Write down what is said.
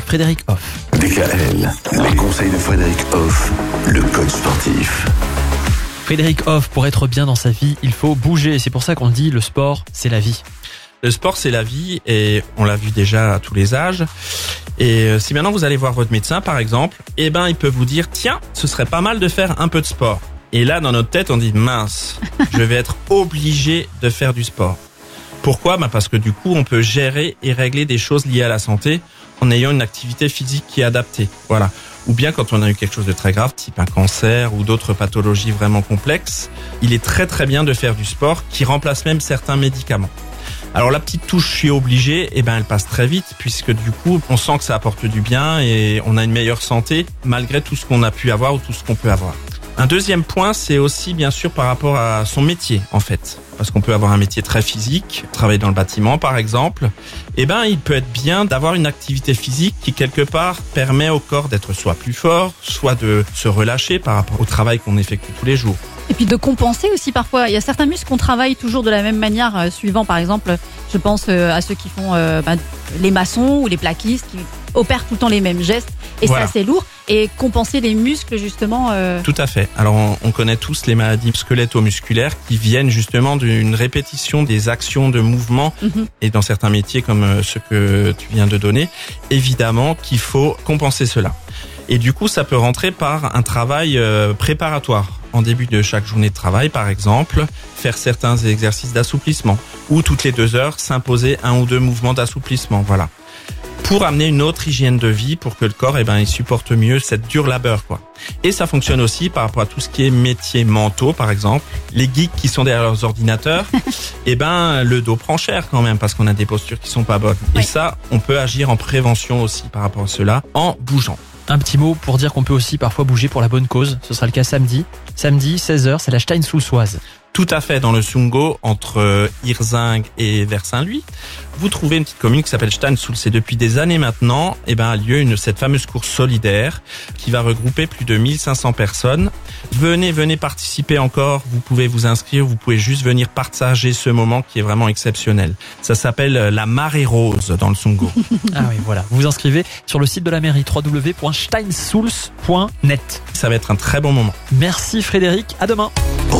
avec Frédéric Hoff. DKL, les conseils de Frédéric Hoff, le coach sportif. Frédéric Hoff, pour être bien dans sa vie, il faut bouger. C'est pour ça qu'on dit le sport, c'est la vie. Le sport, c'est la vie et on l'a vu déjà à tous les âges. Et euh, si maintenant vous allez voir votre médecin, par exemple, eh ben, il peut vous dire, tiens, ce serait pas mal de faire un peu de sport. Et là, dans notre tête, on dit, mince, je vais être obligé de faire du sport. Pourquoi? Bah Parce que du coup, on peut gérer et régler des choses liées à la santé en ayant une activité physique qui est adaptée. Voilà. Ou bien quand on a eu quelque chose de très grave, type un cancer ou d'autres pathologies vraiment complexes, il est très très bien de faire du sport qui remplace même certains médicaments. Alors la petite touche je suis obligé, eh ben elle passe très vite puisque du coup on sent que ça apporte du bien et on a une meilleure santé malgré tout ce qu'on a pu avoir ou tout ce qu'on peut avoir. Un deuxième point, c'est aussi bien sûr par rapport à son métier en fait, parce qu'on peut avoir un métier très physique, travailler dans le bâtiment par exemple. Eh ben, il peut être bien d'avoir une activité physique qui quelque part permet au corps d'être soit plus fort, soit de se relâcher par rapport au travail qu'on effectue tous les jours. Et puis de compenser aussi parfois. Il y a certains muscles qu'on travaille toujours de la même manière, euh, suivant par exemple, je pense euh, à ceux qui font euh, bah, les maçons ou les plaquistes qui opèrent tout le temps les mêmes gestes et Voilà. c'est assez lourd. Et compenser les muscles justement. Tout à fait. Alors on, on connaît tous les maladies squeletto-musculaires qui viennent justement d'une répétition des actions de mouvement Mhm. et dans certains métiers comme euh, ceux que tu viens de donner, évidemment qu'il faut compenser cela. Et du coup, ça peut rentrer par un travail euh, préparatoire. En début de chaque journée de travail, par exemple, faire certains exercices d'assouplissement ou toutes les deux heures s'imposer un ou deux mouvements d'assouplissement. Voilà. Pour amener une autre hygiène de vie, pour que le corps, eh ben, il supporte mieux cette dure labeur, quoi. Et ça fonctionne aussi par rapport à tout ce qui est métiers mentaux, par exemple. Les geeks qui sont derrière leurs ordinateurs, eh ben, le dos prend cher quand même parce qu'on a des postures qui sont pas bonnes. Oui. Et ça, on peut agir en prévention aussi par rapport à cela en bougeant. Un petit mot pour dire qu'on peut aussi parfois bouger pour la bonne cause. Ce sera le cas samedi. Samedi, 16h, c'est la Stein-Soussoise. Tout à fait dans le Sungo entre euh, Hirzing et Vers-Saint-Louis. Vous trouvez une petite commune qui s'appelle Steinsul. C'est depuis des années maintenant, eh ben, a lieu une, cette fameuse course solidaire qui va regrouper plus de 1500 personnes. Venez, venez participer encore. Vous pouvez vous inscrire. Vous pouvez juste venir partager ce moment qui est vraiment exceptionnel. Ça s'appelle euh, la marée rose dans le Sungo. Ah oui, voilà. Vous vous inscrivez sur le site de la mairie www.steinsouls.net. Ça va être un très bon moment. Merci Frédéric, à demain.